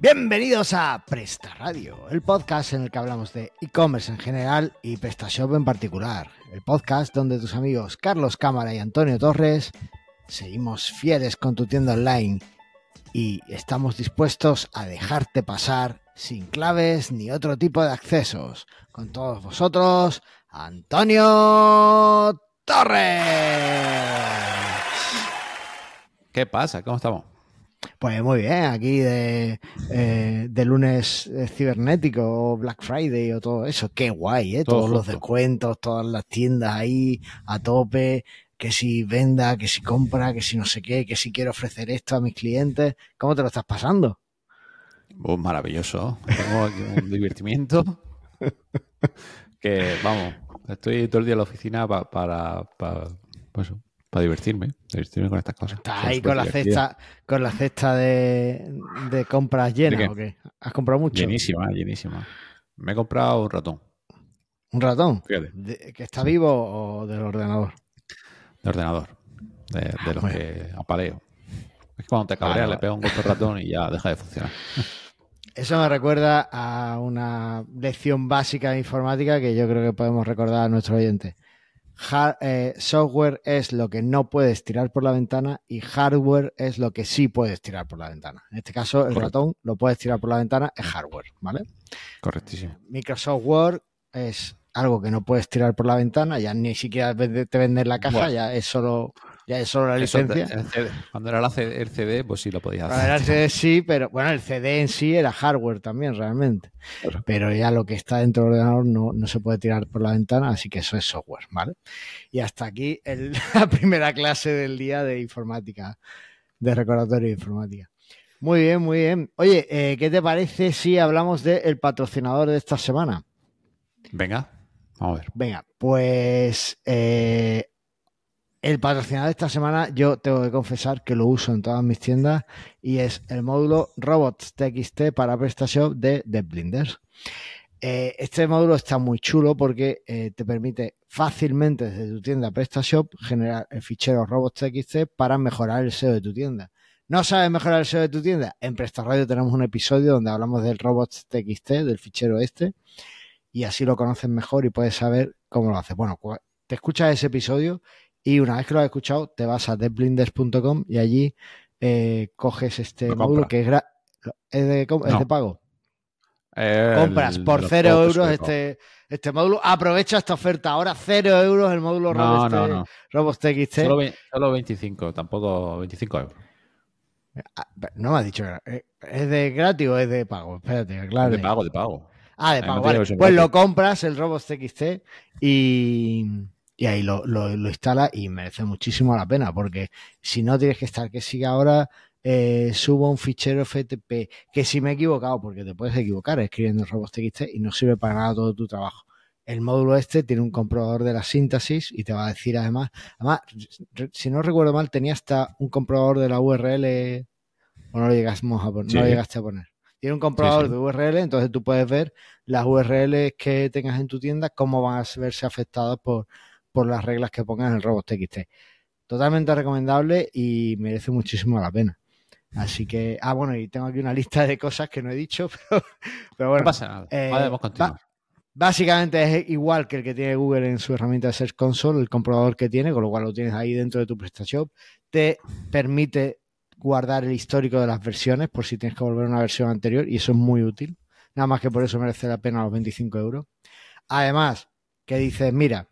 Bienvenidos a Presta Radio, el podcast en el que hablamos de e-commerce en general y PrestaShop en particular. El podcast donde tus amigos Carlos Cámara y Antonio Torres seguimos fieles con tu tienda online y estamos dispuestos a dejarte pasar sin claves ni otro tipo de accesos. Con todos vosotros, Antonio Torres. ¿Qué pasa? ¿Cómo estamos? Pues muy bien, aquí de, eh, de lunes eh, cibernético o Black Friday o todo eso. Qué guay, ¿eh? Todo Todos los descuentos, todas las tiendas ahí a tope. Que si venda, que si compra, que si no sé qué, que si quiero ofrecer esto a mis clientes. ¿Cómo te lo estás pasando? Oh, maravilloso. Tengo aquí un divertimiento que, vamos, estoy todo el día en la oficina pa- para, para, pues, para divertirme, divertirme con estas cosas. ¿Estás ahí con la divertidas. cesta, con la cesta de, de compras llena ¿De qué? o qué? ¿Has comprado mucho? Llenísima, llenísima. Me he comprado un ratón, ¿Un ratón? fíjate, ¿De- ¿Que está vivo o del ordenador? de ordenador, de, de los que apaleo. Es que cuando te cabreas le pega un golpe al ratón y ya deja de funcionar. Eso me recuerda a una lección básica de informática que yo creo que podemos recordar a nuestros oyentes. Eh, software es lo que no puedes tirar por la ventana y hardware es lo que sí puedes tirar por la ventana. En este caso, el Correcto. ratón lo puedes tirar por la ventana, es hardware, ¿vale? Correctísimo. Microsoft Word es algo que no puedes tirar por la ventana, ya ni siquiera te venden la caja, Bueno. ya es solo ya es solo la Eso licencia. el CD cuando era la el CD, pues sí lo podías Para el hacer. CD sí, pero bueno, el CD en sí era hardware también, realmente. Claro. Pero ya lo que está dentro del ordenador no, no se puede tirar por la ventana, así que eso es software, ¿vale? Y hasta aquí el- la primera clase del día de informática, de recordatorio de informática. Muy bien, muy bien. Oye, eh, ¿qué te parece si hablamos del patrocinador de esta semana? Venga, vamos a ver. Venga, pues eh, el patrocinador de esta semana yo tengo que confesar que lo uso en todas mis tiendas y es el módulo Robots TXT para PrestaShop de DevBlinders. Eh, este módulo está muy chulo porque eh, te permite fácilmente desde tu tienda PrestaShop generar el fichero robots.txt para mejorar el SEO de tu tienda. ¿No sabes mejorar el SEO de tu tienda? En PrestaRadio tenemos un episodio donde hablamos del robots.txt, del fichero este, y así lo conoces mejor y puedes saber cómo lo haces. Bueno, te escuchas ese episodio y una vez que lo has escuchado, te vas a devblinders.com y allí eh, coges este Lo módulo que es, gra- es, de, com- es No. de pago. El- Compras por los 0 fotos euros este, este módulo. Aprovecha esta oferta. Ahora 0 euros el módulo No, Robots no. Solo, ve- solo 25, tampoco 25 euros. Ah, No me has dicho eh, ¿Es de gratis o es de pago? Espérate, claro. De pago, de pago. Ah, de pago, vale. Pues gratis. lo compras, el Robots TXT, y, y ahí lo, lo, lo instalas y merece muchísimo la pena, porque si no tienes que estar, que siga ahora, eh, subo un fichero FTP, que si me he equivocado, porque te puedes equivocar escribiendo el Robots TXT y no sirve para nada todo tu trabajo. El módulo este tiene un comprobador de la síntesis y te va a decir además, además, si no recuerdo mal, tenía hasta un comprobador de la URL, o no lo llegamos a poner, no lo llegaste a poner. Tiene un comprobador Sí, sí. de URL, entonces tú puedes ver las URLs que tengas en tu tienda, cómo van a verse afectadas por, por las reglas que pongas en el robot TXT. Totalmente recomendable y merece muchísimo la pena. Así que, ah, bueno, y tengo aquí una lista de cosas que no he dicho, pero, pero bueno. no pasa nada. eh, Podemos continuar. Básicamente es igual que el que tiene Google en su herramienta de Search Console, el comprobador que tiene, con lo cual lo tienes ahí dentro de tu PrestaShop. Te permite guardar el histórico de las versiones por si tienes que volver a una versión anterior y eso es muy útil. Nada más que por eso merece la pena los 25 euros. Además, que dices, mira,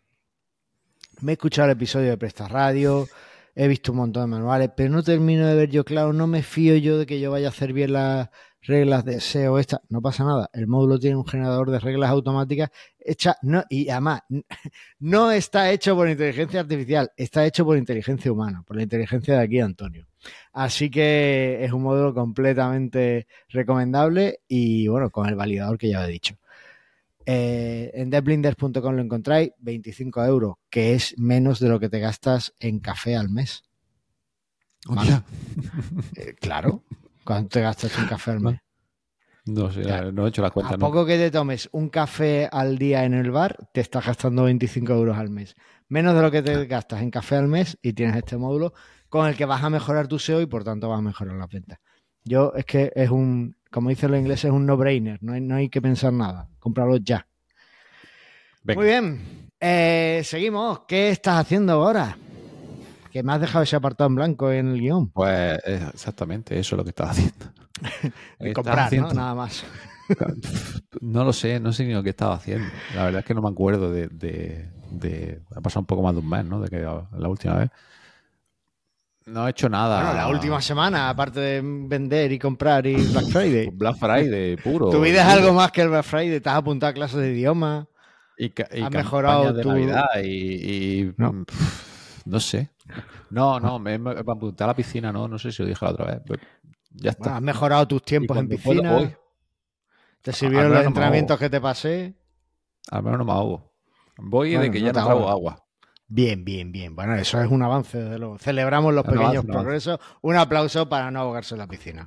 me he escuchado el episodio de Presta Radio, he visto un montón de manuales, pero no termino de ver yo claro, no me fío yo de que yo vaya a hacer bien las reglas de SEO esta, no pasa nada. El módulo tiene un generador de reglas automáticas hecha, no, y además, no está hecho por inteligencia artificial, está hecho por inteligencia humana, por la inteligencia de aquí, Antonio. Así que es un módulo completamente recomendable y bueno, con el validador que ya he dicho. Eh, en devblinders.com lo encontráis, 25 euros, que es menos de lo que te gastas en café al mes. Eh, claro, ¿cuánto te gastas en café al mes? No sé, Claro. no he hecho la cuenta. A no. poco que te tomes un café al día en el bar, te estás gastando 25 euros al mes. Menos de lo que te gastas en café al mes y tienes este módulo con el que vas a mejorar tu SEO y por tanto vas a mejorar las ventas. Yo es que es un como dicen los ingleses, es un no-brainer. No hay, no hay que pensar nada. Cómpralo ya. Venga. Muy bien. Eh, seguimos. ¿Qué estás haciendo ahora? Que me has dejado ese apartado en blanco en el guion. Pues exactamente eso es lo que estaba haciendo. Estaba Comprar, ¿no? Nada más. No lo sé, no sé ni lo que estaba haciendo. La verdad es que no me acuerdo de, de- de- Ha pasado un poco más de un mes, ¿no? De que la última vez. No he hecho nada. Bueno, la última semana, aparte de vender y comprar y Black Friday. Black Friday, puro. Tu vida es algo más que el Black Friday. Te has apuntado a clases de idioma. Y, y has mejorado de tu- Navidad y. y- No. mm, no sé. No, no, me, me, apunté a la piscina, no, no sé si lo dije la otra vez. pero ya está. Bueno, has mejorado tus tiempos en puedo, piscina. Te sirvieron los no entrenamientos que te pasé. Al menos no me ahogo. Voy de Bueno, que no ya te no trago agua. Bien, bien, bien. Bueno, eso es un avance, desde luego. Celebramos los pequeños progresos. Un aplauso para no ahogarse en la piscina.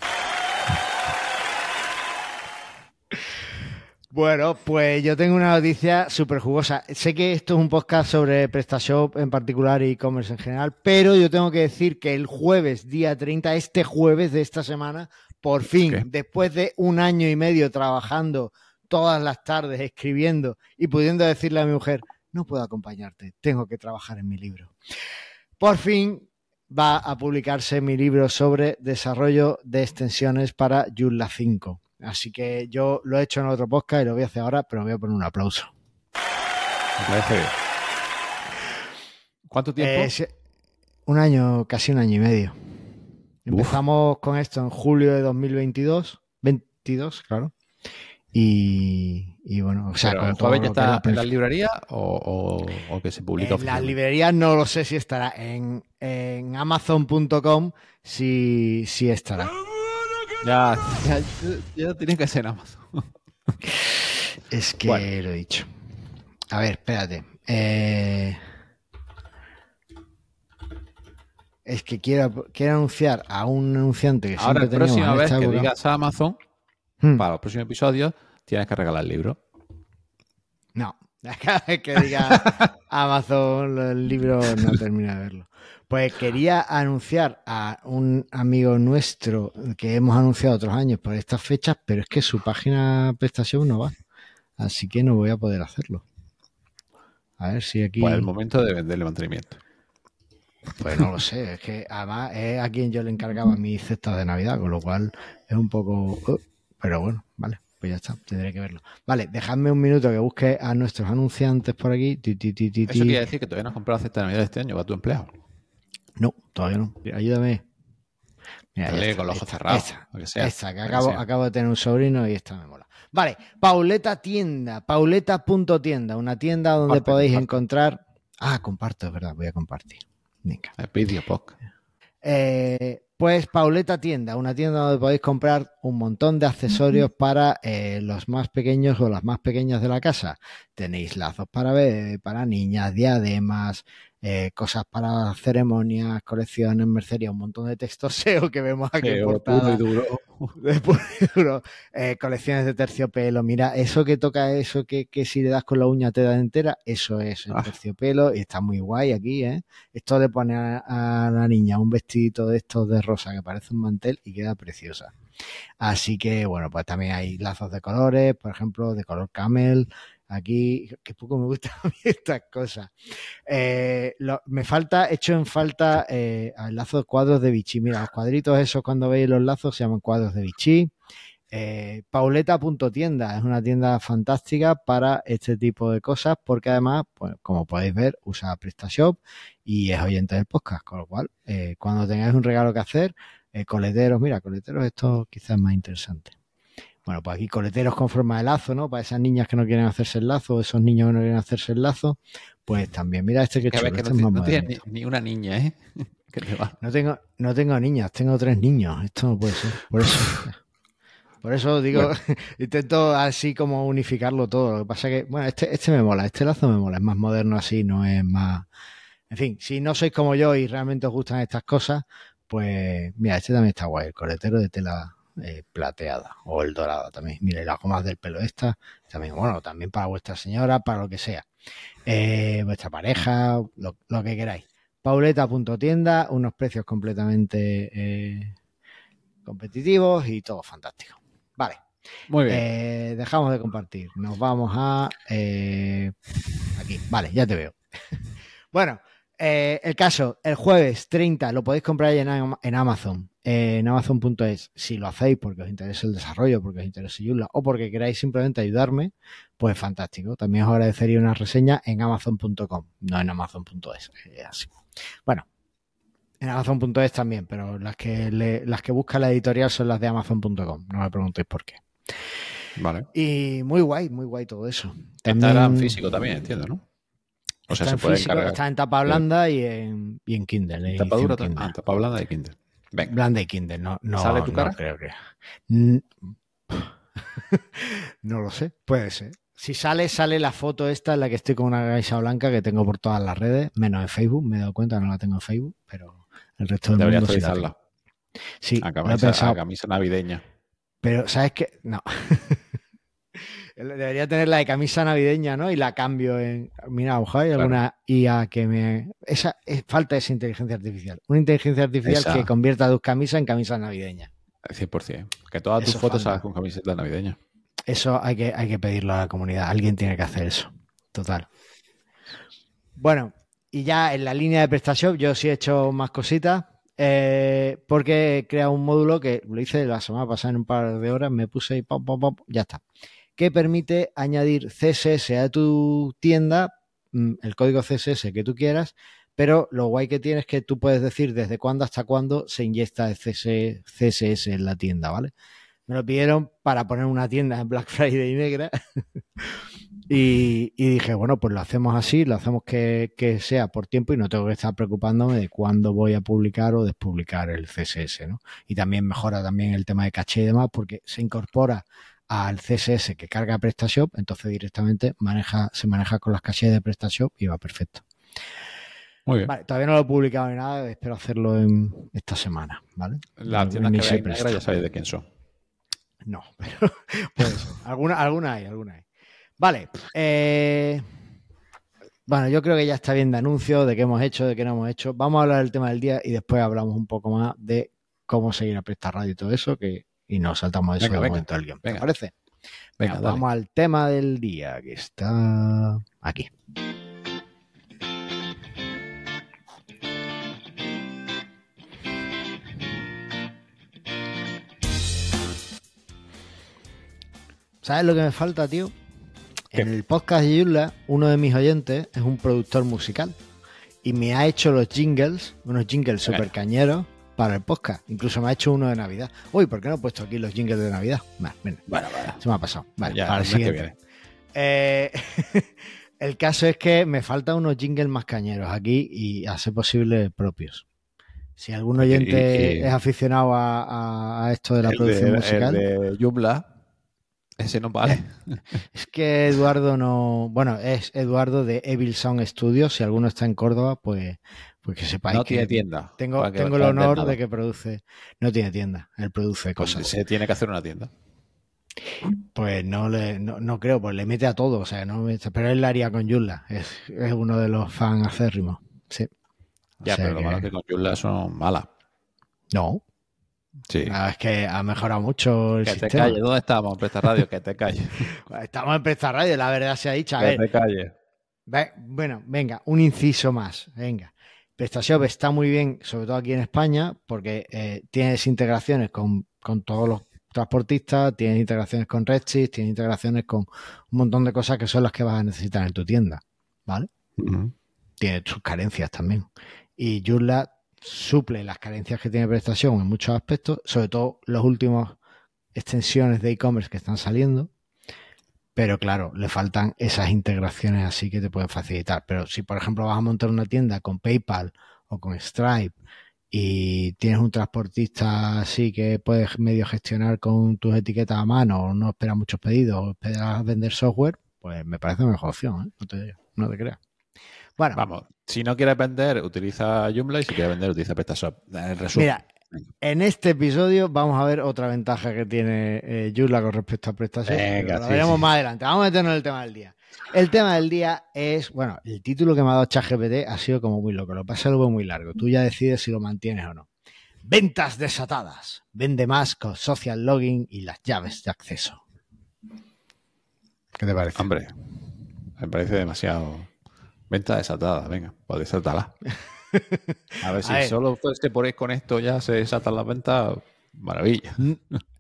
Bueno, pues yo tengo una noticia súper jugosa. Sé que esto es un podcast sobre PrestaShop en particular y e-commerce en general, pero yo tengo que decir que el jueves, día 30, este jueves de esta semana, por fin, después de un año y medio trabajando todas las tardes, escribiendo y pudiendo decirle a mi mujer, no puedo acompañarte, tengo que trabajar en mi libro. Por fin va a publicarse mi libro sobre desarrollo de extensiones para Joomla 5. Así que yo lo he hecho en otro podcast y lo voy a hacer ahora, pero me voy a poner un aplauso. Me parece bien. ¿Cuánto tiempo? Eh, un año, casi un año y medio. Empezamos con esto en julio de 2022, 22, claro. Y, y bueno, o sea, Pero con ¿El todo ya está en la planificación. librería o, o- o que se publica En las librerías no lo sé si estará. En, en amazon.com sí, sí estará. Ya, ya, ya tiene que ser Amazon. Es que Bueno. lo he dicho. A ver, espérate. Eh, Es que quiero, quiero anunciar a un anunciante que Ahora, siempre la próxima vez que época. digas a Amazon, Hmm, para los próximos episodios, tienes que regalar el libro. No, cada vez que diga Amazon el libro no termina de verlo. Pues quería anunciar a un amigo nuestro que hemos anunciado otros años por estas fechas, pero es que su página prestación no va. Así que no voy a poder hacerlo. A ver si aquí. Pues el momento de venderle mantenimiento. Pues no lo sé, es que además es a quien yo le encargaba mis cestas de Navidad, con lo cual es un poco... pero bueno, vale, pues ya está, tendré que verlo. Vale, dejadme un minuto que busque a nuestros anunciantes por aquí. Ti, ti, Eso quiere decir que todavía no has comprado la cesta de Navidad de este año para tu empleado. No, todavía no. Ayúdame. Mira, Dale está, con los ojos esta, cerrados, Esta, lo que sea, esta, que acabo, de tener un sobrino y esta me mola. Vale, Pauleta Tienda, pauleta.tienda, una tienda donde Comparte, podéis comparte. encontrar... Ah, comparto, es verdad, voy a compartir. Venga. El vídeo. Eh, pues Pauleta Tienda, una tienda donde podéis comprar un montón de accesorios para eh, los más pequeños o las más pequeñas de la casa. Tenéis lazos para bebé, para niñas, diademas, eh, cosas para ceremonias, colecciones, mercería, un montón de textos SEO que vemos aquí en portada. puro y duro. de puro y duro. Eh, colecciones de terciopelo. Mira, eso que toca, eso que, que si le das con la uña te da entera, eso es el Ah. terciopelo y está muy guay aquí, ¿eh? Esto le pone a, a la niña un vestidito de estos de rosa que parece un mantel y queda preciosa. Así que, bueno, pues también hay lazos de colores, por ejemplo, de color camel. Aquí, que poco me gustan a mí estas cosas. Eh, me falta, hecho en falta eh, el lazo de cuadros de Vichy. Mira, los cuadritos esos cuando veis los lazos se llaman cuadros de Vichy. Eh, Pauleta.tienda es una tienda fantástica para este tipo de cosas porque además, pues, como podéis ver, usa PrestaShop y es oyente del podcast, con lo cual, eh, cuando tengáis un regalo que hacer, eh, coleteros, mira, coleteros, esto quizás es más interesante. Bueno, pues aquí coleteros con forma de lazo, ¿no? Para esas niñas que no quieren hacerse el lazo, esos niños que no quieren hacerse el lazo, pues también, mira este que chulo, que este no, es más no modernito. ni, ni una niña, ¿eh? que te va. No tengo, no tengo niñas, tengo tres niños. Esto no puede ser. Por eso, por eso digo, intento así como unificarlo todo. Lo que pasa que, bueno, este, este me mola, este lazo me mola, es más moderno así, no es más. En fin, si no sois como yo y realmente os gustan estas cosas, pues mira, este también está guay, el coletero de tela eh, plateada o el dorado también. Mira, y las gomas del pelo esta, también, bueno, también para vuestra señora, para lo que sea. Eh, vuestra pareja, lo, lo que queráis. Pauleta.tienda, unos precios completamente eh, competitivos y todo fantástico. Vale. Muy bien. Eh, dejamos de compartir. Nos vamos a. eh, aquí. Vale, ya te veo. bueno, eh, el caso, el jueves 30 lo podéis comprar ya en, en Amazon. Eh, en Amazon.es. Si lo hacéis porque os interesa el desarrollo, porque os interesa Joomla o porque queráis simplemente ayudarme, pues fantástico. También os agradecería una reseña en Amazon.com, no en Amazon.es. eh, así. Bueno, en Amazon.es también, pero las que, le- las que busca la editorial son las de Amazon.com. No me preguntéis por qué. Vale. Y muy guay, muy guay todo eso. Estará en físico también, entiendo, ¿no? O sea, está se en puede físico, está en tapa blanda y en, y en Kindle. en ¿Tapa edición dura? Kindle. Ah, tapa blanda de Kindle. Venga. Blanda y Kindle, no, no, ¿Sale tu no cara? creo que. No lo sé, puede ser. Si sale, sale la foto esta en la que estoy con una camisa blanca que tengo por todas las redes, menos en Facebook, me he dado cuenta, no la tengo en Facebook, pero el resto del Debería mundo sí la. Sí, A lo he camisa, pensado, a camisa navideña. pero ¿sabes qué? No. Debería tener la de camisa navideña, ¿no? Y la cambio en. Mira, ojalá hay Claro. alguna IA que me. Esa es, falta esa inteligencia artificial. Una inteligencia artificial Esa. que convierta tus camisas en camisas navideñas. 100%. Que todas tus Eso fotos salgan con camiseta navideña. Eso hay que, hay que pedirlo a la comunidad. Alguien tiene que hacer eso. Total. Bueno, y ya en la línea de PrestaShop yo sí he hecho más cositas. eh, porque he creado un módulo que lo hice la semana pasada en un par de horas, me puse y pop, pop, pop, ya está. Que permite añadir CSS a tu tienda, mm, el código CSS que tú quieras, pero lo guay que tiene es que tú puedes decir desde cuándo hasta cuándo se inyecta el CS CSS en la tienda, ¿vale? Me lo pidieron para poner una tienda en Black Friday negra. y, y dije, bueno, pues lo hacemos así, lo hacemos que, que sea por tiempo y no tengo que estar preocupándome de cuándo voy a publicar o despublicar el CSS, ¿no? Y también mejora también el tema de caché y demás porque se incorpora al CSS que carga PrestaShop, entonces directamente maneja, se maneja con las cachés de PrestaShop y va perfecto. Muy bien. Vale, todavía no lo he publicado ni nada, espero hacerlo en esta semana, ¿vale? Las tiendas que veis negras ya sabéis de quién son. No, pero puede ser. Alguna, alguna hay, alguna hay. Vale. eh, bueno, yo creo que ya está bien de anuncios, de qué hemos hecho, de qué no hemos hecho. Vamos a hablar del tema del día y después hablamos un poco más de cómo seguir a Presta Radio y todo eso, que, y nos saltamos eso Venga, de venga, momento del guion. ¿Te venga. parece? Venga, vamos al tema del día, que está aquí. ¿Sabes lo que me falta, tío? ¿Qué? En el podcast de Yula, uno de mis oyentes es un productor musical y me ha hecho los jingles, unos jingles super cañeros para el podcast. Incluso me ha hecho uno de Navidad. Uy, ¿por qué no he puesto aquí los jingles de Navidad? Vale, venga, Bueno, vale. se me ha pasado. Vale, Ya, para el siguiente. viene. Eh, el caso es que me faltan unos jingles más cañeros aquí y a ser posible propios. Si algún oyente y- y- es aficionado a, esto de la producción de, musical, el de Joomla, ese no vale. es que Eduardo no. Bueno, es Eduardo de Evil Sound Studios. Si alguno está en Córdoba, pues, pues que sepáis No que tiene tienda. tengo, tengo el honor de que produce. No tiene tienda, él produce Pues cosas. se tiene que hacer una tienda. Pues no le, no, no creo, pues le mete a todo, o sea, no pero él la haría con Yulla, es, es uno de los fans acérrimos. Sí. O Ya, pero lo malo es que con Joomla son malas. No, Sí. verdad es que ha mejorado mucho el que te calles. ¿Dónde estamos? Presta radio, que te calles. Estamos en Presta Radio, la verdad se ha dicho. A que ver, te calles. ve- bueno, venga, un inciso más, venga. PrestaShop está muy bien, sobre todo aquí en España, porque eh, tienes integraciones con, con todos los transportistas, tienes integraciones con Redshift, tienes integraciones con un montón de cosas que son las que vas a necesitar en tu tienda, ¿vale? Ujú. tiene sus carencias también. Y Joomla suple las carencias que tiene PrestaShop en muchos aspectos, sobre todo los últimos extensiones de e-commerce que están saliendo. Pero claro, le faltan esas integraciones así que te pueden facilitar. Pero si, por ejemplo, vas a montar una tienda con PayPal o con Stripe y tienes un transportista así que puedes medio gestionar con tus etiquetas a mano o no esperas muchos pedidos o esperas vender software, pues me parece mejor opción, ¿eh? no, te, no te creas. Bueno, Vamos, si no quieres vender, utiliza Joomla y si quieres vender, utiliza PrestaShop. Resumen. Mira, en este episodio vamos a ver otra ventaja que tiene eh, Joomla con respecto a PrestaShop. Venga, lo sí, veremos sí. más adelante. Vamos a meternos en el tema del día. El tema del día es, bueno, el título que me ha dado ChatGPT ha sido como muy loco. Lo que pasa veo muy largo. Tú ya decides si lo mantienes o no. Ventas desatadas. Vende más con social login y las llaves de acceso. ¿Qué te parece? Hombre, me parece demasiado. Venta desatada, venga, pues desátala. A ver si solo te ponéis con esto ya se desatan las ventas, maravilla.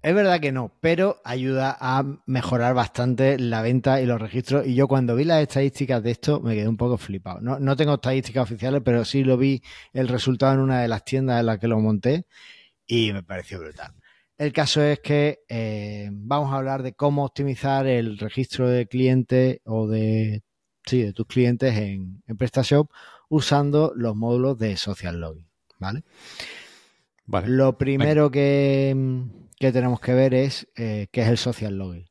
Es verdad que no, pero ayuda a mejorar bastante la venta y los registros. Y yo cuando vi las estadísticas de esto me quedé un poco flipado. No, no tengo estadísticas oficiales, pero sí lo vi el resultado en una de las tiendas en las que lo monté y me pareció brutal. El caso es que eh, vamos a hablar de cómo optimizar el registro de clientes o de, sí, de tus clientes en, en PrestaShop usando los módulos de Social Login. ¿Vale? vale. Lo primero que, tenemos que ver es eh, qué es el Social Login.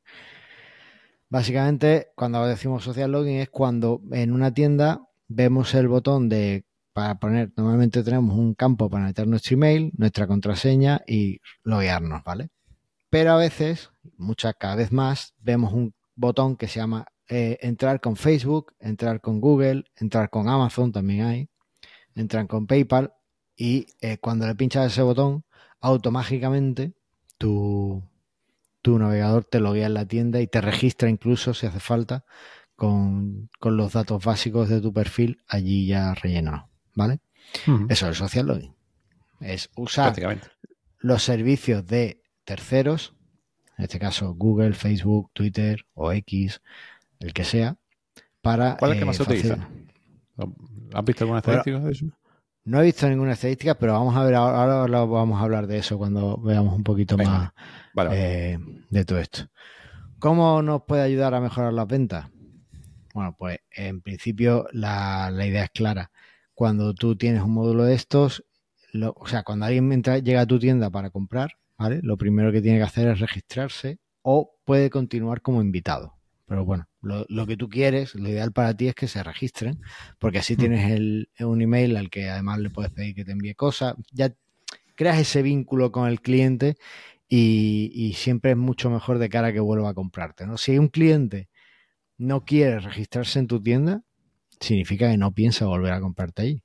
Básicamente, cuando decimos Social Login es cuando en una tienda vemos el botón de para poner, normalmente tenemos un campo para meter nuestro email, nuestra contraseña y loguearnos, ¿vale? Pero a veces, muchas cada vez más, vemos un botón que se llama eh, entrar con Facebook, entrar con Google, entrar con Amazon, también hay, entrar con PayPal y eh, cuando le pinchas ese botón, automáticamente tu, tu navegador te loguea en la tienda y te registra incluso si hace falta con, con los datos básicos de tu perfil allí ya rellenados. ¿vale? Eso es social login. Es usar los servicios de terceros, en este caso Google, Facebook, Twitter o X, el que sea, para. ¿Cuál es el que más se utiliza? ¿Has visto alguna estadística de eso? No he visto ninguna estadística, pero vamos a ver, ahora, vamos a hablar de eso cuando veamos un poquito más eh, de todo esto. ¿Cómo nos puede ayudar a mejorar las ventas? Bueno, pues en principio la, la idea es clara cuando tú tienes un módulo de estos, o sea, cuando alguien entra, llega a tu tienda para comprar, ¿vale? Lo primero que tiene que hacer es registrarse o puede continuar como invitado. Pero bueno, lo, que tú quieres, lo ideal para ti es que se registren, porque así tienes el, un email al que además le puedes pedir que te envíe cosas. Ya creas ese vínculo con el cliente y, y, siempre es mucho mejor de cara a que vuelva a comprarte. ¿no? Si un cliente no quiere registrarse en tu tienda, significa que no piensa volver a comprarte ahí.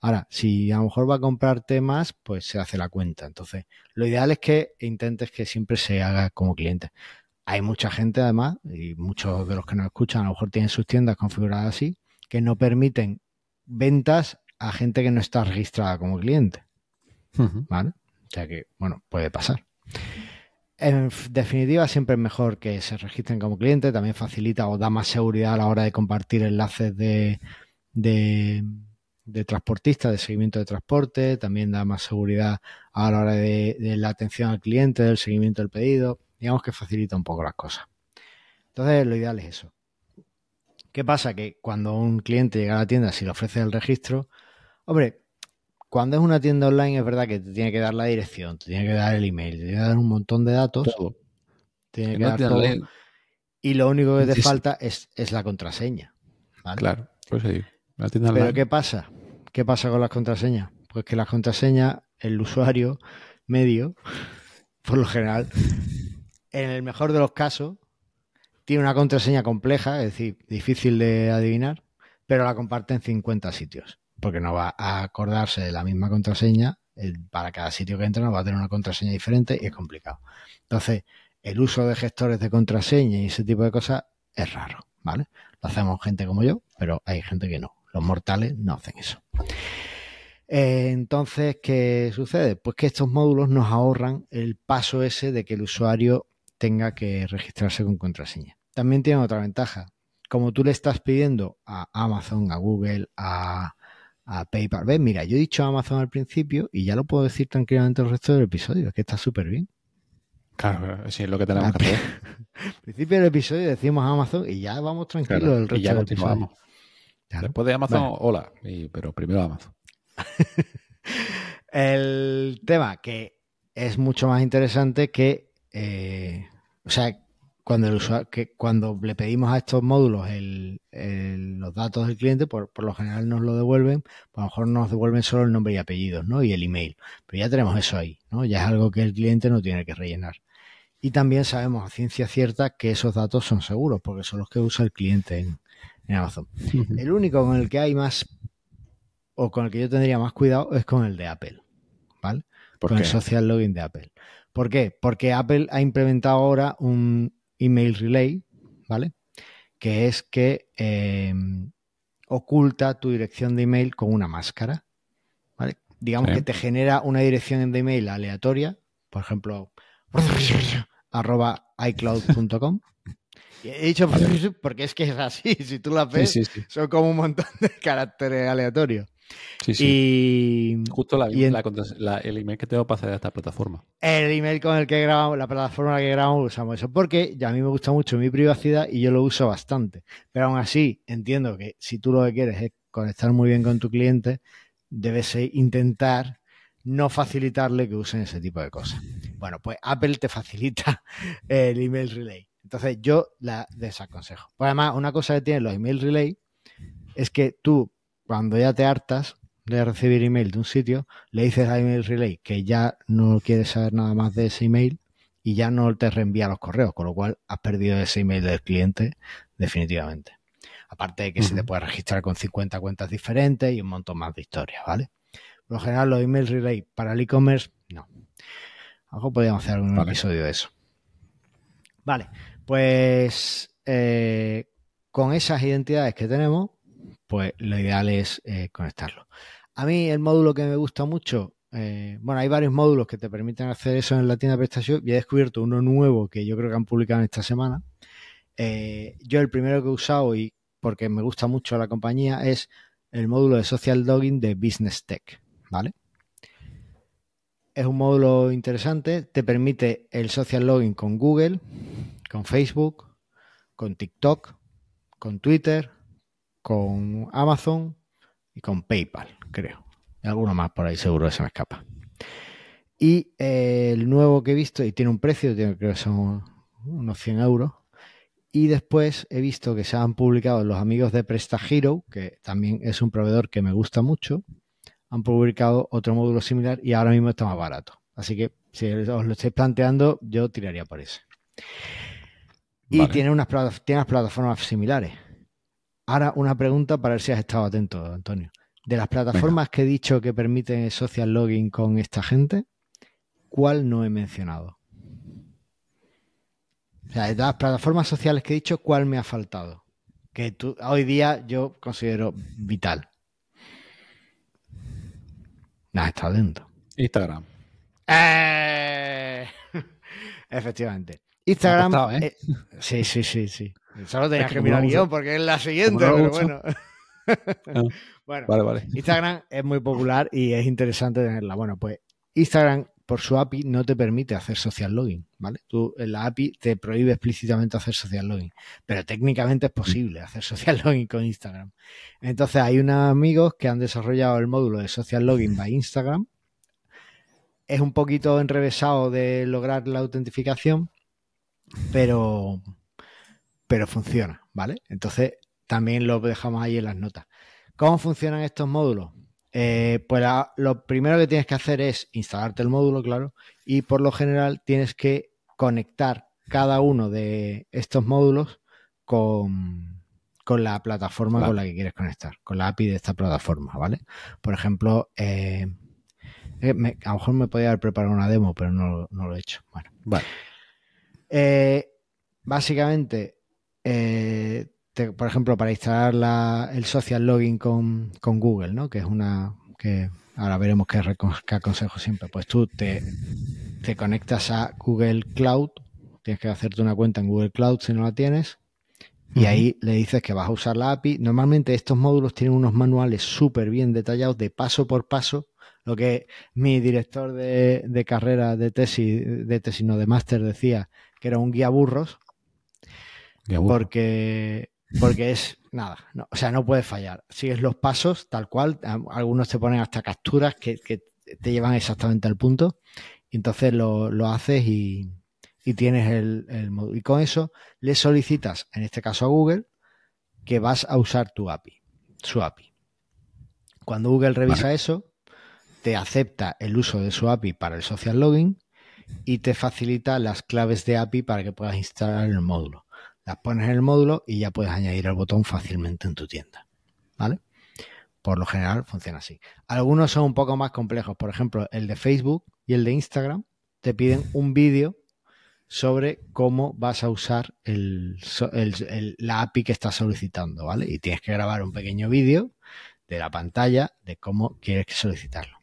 Ahora, si a lo mejor va a comprarte más, pues se hace la cuenta. Entonces, lo ideal es que intentes que siempre se haga como cliente. Hay mucha gente, además, y muchos de los que nos escuchan a lo mejor tienen sus tiendas configuradas así, que no permiten ventas a gente que no está registrada como cliente. ¿Vale? O sea que, bueno, puede pasar. En definitiva, siempre es mejor que se registren como cliente, también facilita o da más seguridad a la hora de compartir enlaces de, de, transportistas, de seguimiento de transporte, también da más seguridad a la hora de, la atención al cliente, del seguimiento del pedido, digamos que facilita un poco las cosas. Entonces, lo ideal es eso. ¿Qué pasa? Que cuando un cliente llega a la tienda, si le ofrece el registro, hombre, cuando es una tienda online es verdad que te tiene que dar la dirección, te tiene que dar el email, te tiene que dar un montón de datos. Tiene que, dar todo. Y lo único que te falta es, la contraseña. Claro, pues sí. Pero ¿qué pasa? ¿Qué pasa con las contraseñas? Pues que las contraseñas, el usuario medio, por lo general, en el mejor de los casos, tiene una contraseña compleja, es decir, difícil de adivinar, pero la comparte en 50 sitios porque no va a acordarse de la misma contraseña. para cada sitio que entra no va a tener una contraseña diferente y es complicado. Entonces, el uso de gestores de contraseña y ese tipo de cosas es raro, ¿vale? Lo hacemos gente como yo, pero hay gente que no. Los mortales no hacen eso. Eh, entonces, ¿qué sucede? Pues que estos módulos nos ahorran el paso ese de que el usuario tenga que registrarse con contraseña. También tiene otra ventaja. Como tú le estás pidiendo a Amazon, a Google, a, a PayPal. ¿Ves? Mira, yo he dicho Amazon al principio y ya lo puedo decir tranquilamente el resto del episodio, es que está súper bien. Claro, sí, es lo que tenemos que hacer. Al principio del episodio decimos Amazon y ya vamos tranquilos el resto del episodio. Después de Amazon, hola, pero primero Amazon. el tema que es mucho más interesante que, eh, o sea, cuando, el usuario, que cuando le pedimos a estos módulos los datos del cliente, por, lo general nos lo devuelven, a lo mejor nos devuelven solo el nombre y apellidos, ¿no? Y el email. Pero ya tenemos eso ahí, ¿no? Ya es algo que el cliente no tiene que rellenar. Y también sabemos a ciencia cierta que esos datos son seguros, porque son los que usa el cliente en, Amazon. El único con el que hay más, o con el que yo tendría más cuidado, es con el de Apple, ¿vale? con el social login de Apple. ¿Por qué? Porque Apple ha implementado ahora un email relay, ¿vale? Que es que em, oculta tu dirección de email con una máscara. ¿vale? Digamos que te genera una dirección de email aleatoria, por ejemplo, arroba icloud.com. He dicho porque es que es así, si tú la ves, son como un montón de caracteres aleatorios. Sí, sí. Y, Justo la, el email que tengo para hacer a esta plataforma. El email con el que grabamos, la plataforma en la que grabamos, usamos eso. Porque ya a mí me gusta mucho mi privacidad y yo lo uso bastante. Pero aún así, entiendo que si tú lo que quieres es conectar muy bien con tu cliente, debes intentar no facilitarle que usen ese tipo de cosas. Bueno, pues Apple te facilita el email relay. Entonces yo la desaconsejo. Pues además, una cosa que tienen los email relay es que tú cuando ya te hartas de recibir email de un sitio, le dices a Email Relay que ya no quieres saber nada más de ese email y ya no te reenvía los correos, con lo cual has perdido ese email del cliente definitivamente. Aparte de que se te puede registrar con 50 cuentas diferentes y un montón más de historias, ¿vale? Por lo general, los email relay para el e-commerce, no. Algo podríamos hacer un episodio de eso. Vale, pues eh, con esas identidades que tenemos, pues lo ideal es eh, conectarlo. A mí el módulo que me gusta mucho, eh, bueno, hay varios módulos que te permiten hacer eso en la tienda de prestación y he descubierto uno nuevo que yo creo que han publicado esta semana. Eh, yo el primero que he usado y porque me gusta mucho la compañía es el módulo de social login de Business Tech, ¿vale? Es un módulo interesante, te permite el social login con Google, con Facebook, con TikTok, con Twitter, con Amazon y con PayPal, creo. Y alguno más por ahí seguro que se me escapa. Y eh, el nuevo que he visto, y tiene un precio, creo que son unos 100 euros. Y después he visto que se han publicado los amigos de PrestaHero, que también es un proveedor que me gusta mucho. Han publicado otro módulo similar y ahora mismo está más barato. Así que si os lo estáis planteando, yo tiraría por ese. Y tiene, unas, tiene unas plataformas similares. Ahora una pregunta para ver si has estado atento, Antonio. De las plataformas que he dicho que permiten social login con esta gente, ¿cuál no he mencionado? O sea, de las plataformas sociales que he dicho, ¿cuál me ha faltado? Que tú, hoy día yo considero vital. No has estado atento. Instagram. Eh, efectivamente. Instagram. ¿eh? Eh, sí, sí, sí, sí. Solo tenías que, mirar guion porque es la siguiente, pero bueno. Ah, bueno, vale, vale. Instagram es muy popular y es interesante tenerla. Bueno, pues Instagram por su API no te permite hacer social login, ¿vale? Tú en la API te prohíbe explícitamente hacer social login, pero técnicamente es posible hacer social login con Instagram. Entonces hay unos amigos que han desarrollado el módulo de social login by Instagram. Es un poquito enrevesado de lograr la autentificación, pero pero funciona, ¿vale? Entonces, también lo dejamos ahí en las notas. ¿Cómo funcionan estos módulos? Eh, pues lo primero que tienes que hacer es instalarte el módulo, claro, y por lo general tienes que conectar cada uno de estos módulos con, la plataforma con la que quieres conectar, con la API de esta plataforma, ¿vale? Por ejemplo, eh, eh, a lo mejor me podía haber preparado una demo, pero no, lo he hecho. Bueno, vale. básicamente, eh, por ejemplo, para instalar el social login con, Google, ¿no? Que es una que ahora veremos qué, aconsejo siempre. Pues tú te, te conectas a Google Cloud, tienes que hacerte una cuenta en Google Cloud si no la tienes, y ahí le dices que vas a usar la API. Normalmente estos módulos tienen unos manuales súper bien detallados de paso por paso, lo que mi director de, de carrera de tesis, de tesis no de máster decía que era un guía burros, porque, porque es nada, o sea, no puede fallar. Sigues los pasos tal cual, algunos te ponen hasta capturas que, te llevan exactamente al punto, y entonces lo, haces y, tienes el, el Y con eso le solicitas, en este caso a Google, que vas a usar tu API, su API. Cuando Google revisa eso, te acepta el uso de su API para el social login y te facilita las claves de API para que puedas instalar el módulo las pones en el módulo y ya puedes añadir el botón fácilmente en tu tienda. ¿Vale? Por lo general funciona así. Algunos son un poco más complejos. Por ejemplo, el de Facebook y el de Instagram te piden un vídeo sobre cómo vas a usar el, la API que estás solicitando, ¿vale? Y tienes que grabar un pequeño vídeo de la pantalla de cómo quieres solicitarlo.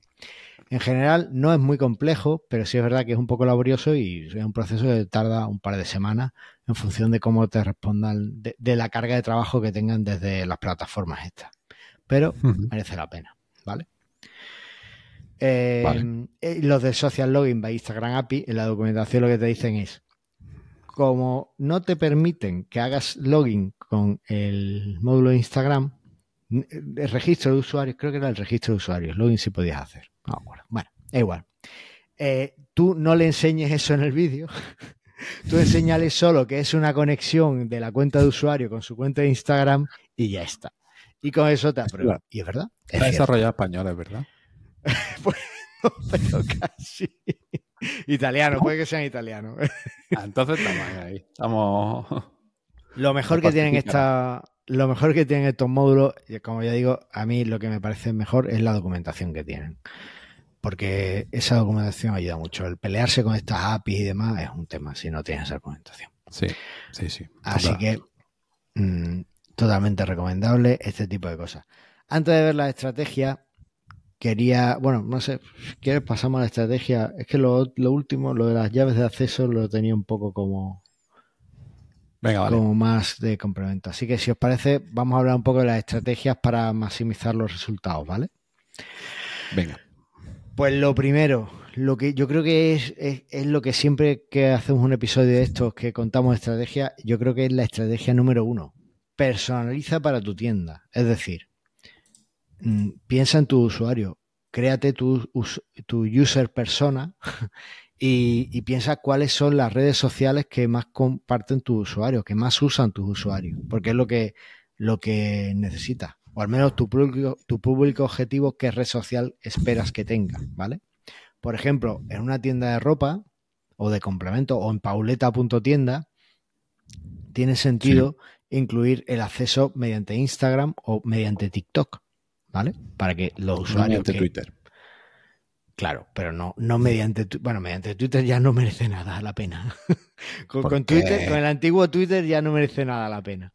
En general no es muy complejo, pero sí es verdad que es un poco laborioso y es un proceso que tarda un par de semanas en función de cómo te respondan, de, la carga de trabajo que tengan desde las plataformas estas. Pero merece la pena, ¿vale? Eh, eh, los de Social Login by Instagram API, en la documentación lo que te dicen es, como no te permiten que hagas login con el módulo de Instagram, el registro de usuarios, creo que era el registro de usuarios, login sí podías hacer. bueno, es igual. Eh, tú no le enseñes eso en el vídeo, tú enseñale solo que es una conexión de la cuenta de usuario con su cuenta de Instagram y ya está. Y con eso te aprueba. Y es verdad. Está desarrollado español, es verdad. pues no, pero casi. Italiano, puede que sean italianos. Ah, entonces estamos ahí. Estamos. Lo mejor que tienen esta. Lo mejor que tienen estos módulos, como ya digo, a mí lo que me parece mejor es la documentación que tienen. Porque esa documentación ayuda mucho. El pelearse con estas APIs y demás es un tema si no tienes esa documentación. Sí, sí, sí. Así que mm, totalmente recomendable este tipo de cosas. Antes de ver la estrategia, quería, bueno, no sé, ¿quieres pasamos a la estrategia? Es que lo, último, lo de las llaves de acceso, lo tenía un poco como, Venga, como más de complemento. Así que si os parece, vamos a hablar un poco de las estrategias para maximizar los resultados, ¿vale? Venga. Pues lo primero, lo que yo creo que es, es, lo que siempre que hacemos un episodio de estos que contamos estrategia, yo creo que es la estrategia número uno. Personaliza para tu tienda. Es decir, Mm, piensa en tu usuario, créate tu, tu user persona y, piensa cuáles son las redes sociales que más comparten tus usuarios, que más usan tus usuarios, porque es lo que, lo que necesitas, o al menos tu público, tu público objetivo, qué red social esperas que tenga, ¿vale? Por ejemplo, en una tienda de ropa o de complemento o en pauleta.tienda, tiene sentido incluir el acceso mediante Instagram o mediante TikTok. ¿vale? Para que los usuarios. Mediante Twitter. Claro, pero no, no mediante. Bueno, mediante Twitter ya no merece nada la pena. con, Twitter, con el antiguo Twitter ya no merece nada la pena.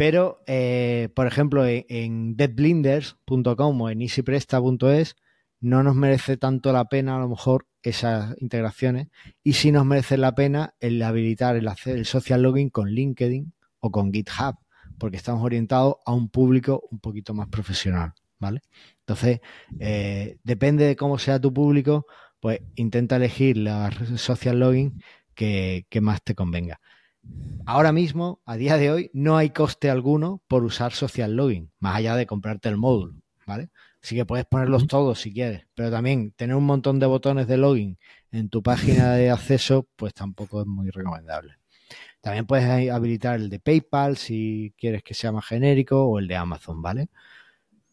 Pero, eh, por ejemplo, en, deadblinders.com o en easypresta.es no nos merece tanto la pena a lo mejor esas integraciones y sí nos merece la pena el habilitar el, hacer el social login con LinkedIn o con GitHub porque estamos orientados a un público un poquito más profesional, ¿vale? Entonces, eh, depende de cómo sea tu público, pues intenta elegir la social login que, más te convenga. Ahora mismo, a día de hoy, no hay coste alguno por usar social login, más allá de comprarte el módulo, ¿vale? Así que puedes ponerlos todos si quieres, pero también tener un montón de botones de login en tu página de acceso, pues tampoco es muy recomendable. También puedes habilitar el de PayPal si quieres que sea más genérico o el de Amazon, ¿vale?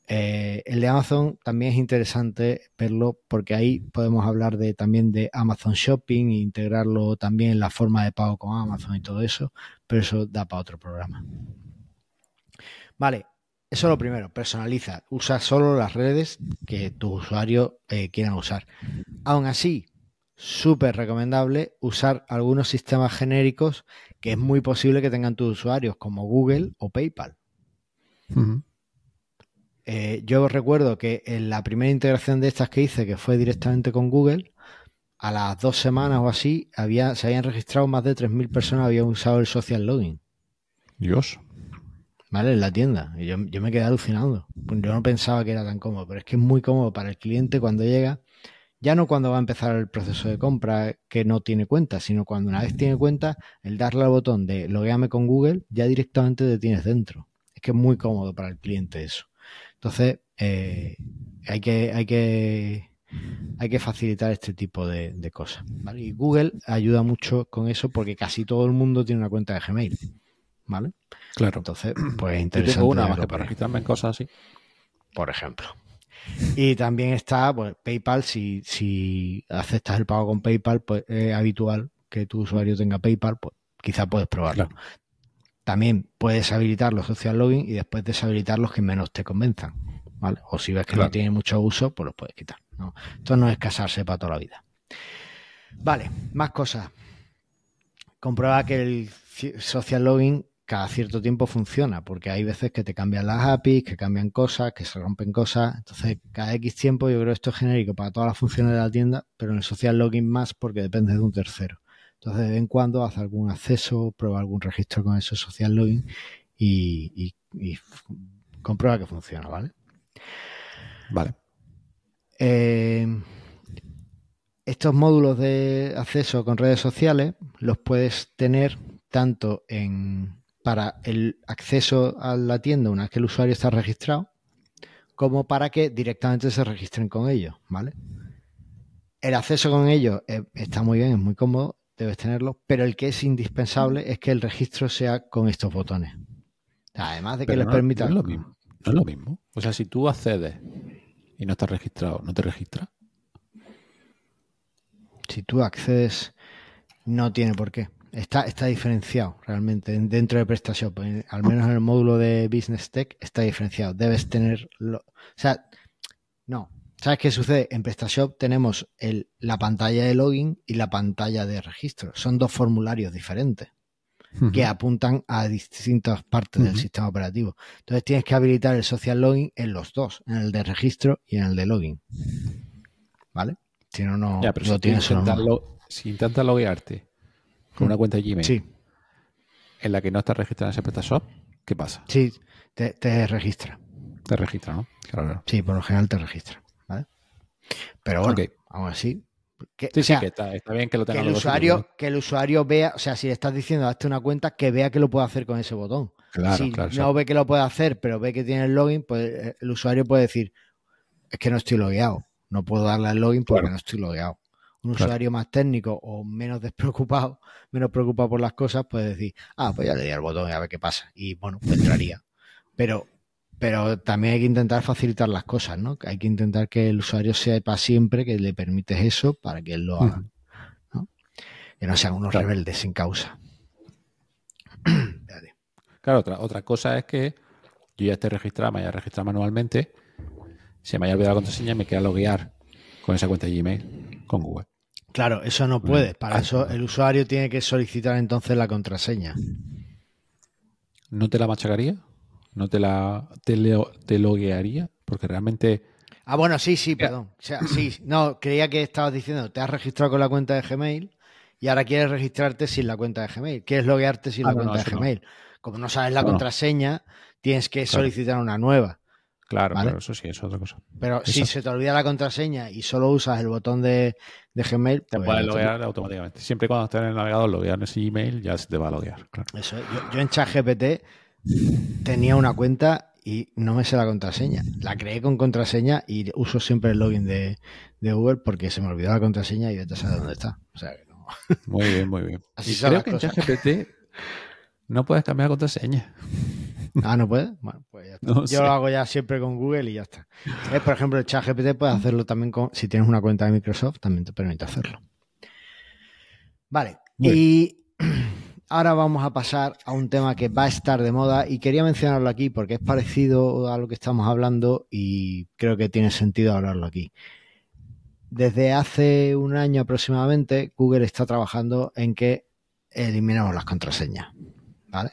Eh, el de Amazon también es interesante verlo porque ahí podemos hablar de, también de Amazon Shopping e integrarlo también en la forma de pago con Amazon y todo eso, pero eso da para otro programa. Vale, eso es lo primero, personaliza, usa solo las redes que tus usuarios eh, quieran usar. Aún así, súper recomendable usar algunos sistemas genéricos que es muy posible que tengan tus usuarios, como Google o PayPal. Eh, yo recuerdo que en la primera integración de estas que hice, que fue directamente con Google, a las dos semanas o así, había, se habían registrado más de 3.000 personas habían usado el social login. Dios. ¿Vale? En la tienda. Y yo, yo me quedé alucinando. Yo no pensaba que era tan cómodo, pero es que es muy cómodo para el cliente cuando llega ya no cuando va a empezar el proceso de compra que no tiene cuenta, sino cuando una vez tiene cuenta, el darle al botón de logueame con Google, ya directamente te tienes dentro. Es que es muy cómodo para el cliente eso. Entonces, eh, hay que, hay que hay que facilitar este tipo de, cosas. Y Google ayuda mucho con eso porque casi todo el mundo tiene una cuenta de Gmail. ¿Vale? Claro. Entonces, pues es interesante. una más que para quitarme cosas así. Por ejemplo. Y también está pues, PayPal, si, si aceptas el pago con PayPal, pues es habitual que tu usuario tenga PayPal, pues quizá puedes probarlo. También puedes habilitar los social login y después deshabilitar los que menos te convenzan. ¿vale? O si ves que no tiene mucho uso, pues los puedes quitar. No, esto no es casarse para toda la vida. Vale, más cosas. Comprueba que el social login cada cierto tiempo funciona, porque hay veces que te cambian las APIs, que cambian cosas, que se rompen cosas. Entonces, cada X tiempo yo creo que esto es genérico para todas las funciones de la tienda, pero en el social login más porque depende de un tercero. Entonces, de vez en cuando haz algún acceso, prueba algún registro con ese social login y, comprueba que funciona, ¿vale? Vale. Eh, estos módulos de acceso con redes sociales los puedes tener tanto en para el acceso a la tienda una vez que el usuario está registrado, como para que directamente se registren con ellos, ¿vale? El acceso con ellos eh, está muy bien, es muy cómodo, debes tenerlo, pero el que es indispensable es que el registro sea con estos botones. además de que les permita... No es, lo mismo, no es lo mismo. O sea, si tú accedes y no estás registrado, ¿no te registras? Si tú accedes, no tiene por qué. Está, está diferenciado realmente dentro de PrestaShop. Al menos en el módulo de Business Tech está diferenciado. Debes tenerlo. O sea, no. ¿Sabes qué sucede? En PrestaShop tenemos el, la pantalla de login y la pantalla de registro. Son dos formularios diferentes que apuntan a distintas partes del sistema operativo. Entonces tienes que habilitar el social login en los dos, en el de registro y en el de login. ¿Vale? Si no, no, ya, pero tienes si, si intentas loguearte con una cuenta de Gmail sí. en la que no está registrada en ese PrestaShop, ¿qué pasa? Sí, te, registra. Te registra, ¿no? Claro, Sí, por lo general te registra. Pero bueno, aún así. Que, sí, sí, que está, bien que lo tenga que el usuario Que el usuario vea, o sea, si le estás diciendo hazte una cuenta, que vea que lo puede hacer con ese botón. Claro, si claro, no ve que lo puede hacer, pero ve que tiene el login, pues eh, el usuario puede decir, es que no estoy logueado, no puedo darle al login porque no estoy logueado un usuario más técnico o menos despreocupado, menos preocupado por las cosas, puede decir, ah, pues ya le di al botón y a ver qué pasa. Y bueno, pues entraría. Pero, pero también hay que intentar facilitar las cosas, ¿no? Hay que intentar que el usuario sepa siempre que le permites eso para que él lo haga. ¿no? Que no sean unos rebeldes sin causa. claro, otra, otra cosa es que yo ya esté registrado, me haya registrado manualmente, se me haya olvidado la contraseña y me queda loguear con esa cuenta de Gmail con Google. Claro, eso no puede. Para eso el usuario tiene que solicitar entonces la contraseña. ¿No te la machacaría? ¿No te la te, loguearía? Porque realmente... Ah, bueno, sí, sí, perdón. O sea, sí, no, creía que estabas diciendo, te has registrado con la cuenta de Gmail y ahora quieres registrarte sin la cuenta de Gmail. Quieres loguearte sin ah, la cuenta de Gmail. Como no sabes la contraseña, tienes que solicitar una nueva. Claro, pero eso sí es otra cosa. Pero si se te olvida la contraseña y solo usas el botón de, Gmail, te pues puedes loguear automáticamente. Siempre cuando estés en el navegador loguear en ese Gmail, ya se te va a loguear. Eso, yo, yo en ChatGPT tenía una cuenta y no me sé la contraseña. La creé con contraseña y uso siempre el login de, Google porque se me olvidó la contraseña y ya sabes dónde está. O sea que no. Muy bien, muy bien. Así y creo que en ChatGPT no puedes cambiar la contraseña. Ah, ¿no puede? Bueno, pues ya está. Yo lo hago ya siempre con Google y ya está. Eh, por ejemplo, el chat GPT puedes hacerlo también con, si tienes una cuenta de Microsoft, también te permite hacerlo. Vale. y ahora vamos a pasar a un tema que va a estar de moda y quería mencionarlo aquí porque es parecido a lo que estamos hablando y creo que tiene sentido hablarlo aquí. Desde hace un año aproximadamente, Google está trabajando en que eliminemos las contraseñas. ¿Vale?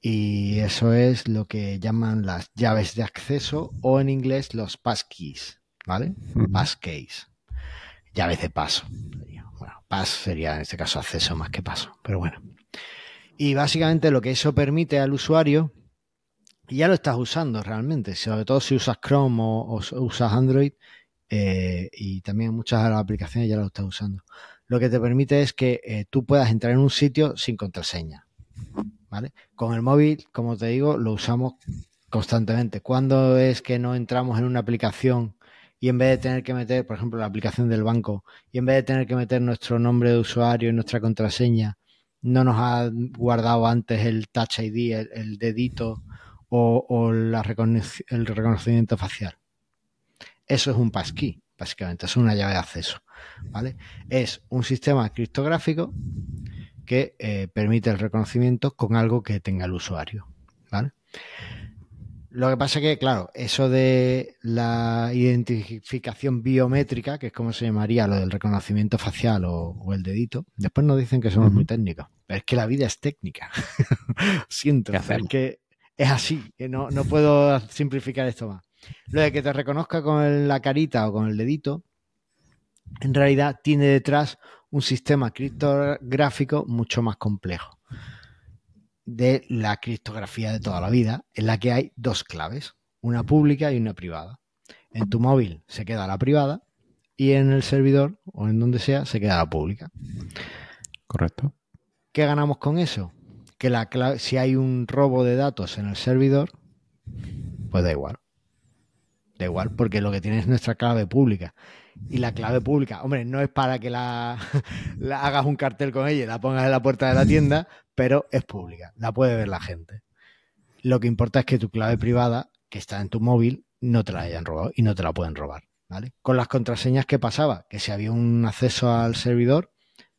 Y eso es lo que llaman las llaves de acceso o en inglés los passkeys, ¿vale? Passkeys. Llaves de paso. Bueno, pass sería en este caso acceso más que paso, pero bueno. Y básicamente lo que eso permite al usuario, y ya lo estás usando realmente, sobre todo si usas Chrome o, usas Android, eh, y también muchas de las aplicaciones ya lo estás usando. Lo que te permite es que eh, tú puedas entrar en un sitio sin contraseña. Con el móvil, como te digo, lo usamos constantemente. ¿Cuándo es que no entramos en una aplicación y en vez de tener que meter, por ejemplo, la aplicación del banco, y en vez de tener que meter nuestro nombre de usuario y nuestra contraseña, no nos ha guardado antes el Touch ID, el, dedito o, el reconocimiento facial? Eso es un passkey, básicamente, es una llave de acceso. ¿vale? Es un sistema criptográfico que eh, permite el reconocimiento con algo que tenga el usuario. Lo que pasa es que, claro, eso de la identificación biométrica, que es como se llamaría lo del reconocimiento facial o, el dedito, después nos dicen que somos muy técnicos. Pero es que la vida es técnica. Siento, es que es así, que no, no puedo simplificar esto más. Lo de que te reconozca con la carita o con el dedito, en realidad tiene detrás un sistema criptográfico mucho más complejo de la criptografía de toda la vida, en la que hay dos claves, una pública y una privada. En tu móvil se queda la privada y en el servidor o en donde sea se queda la pública. Correcto. ¿Qué ganamos con eso? Que la clave, si hay un robo de datos en el servidor, pues da igual. Da igual, porque lo que tiene es nuestra clave pública. Y la clave pública, hombre, no es para que la, hagas un cartel con ella y la pongas en la puerta de la tienda, pero es pública, la puede ver la gente. Lo que importa es que tu clave privada, que está en tu móvil, no te la hayan robado y no te la pueden robar. ¿vale? Con las contraseñas, ¿qué pasaba? Que si había un acceso al servidor,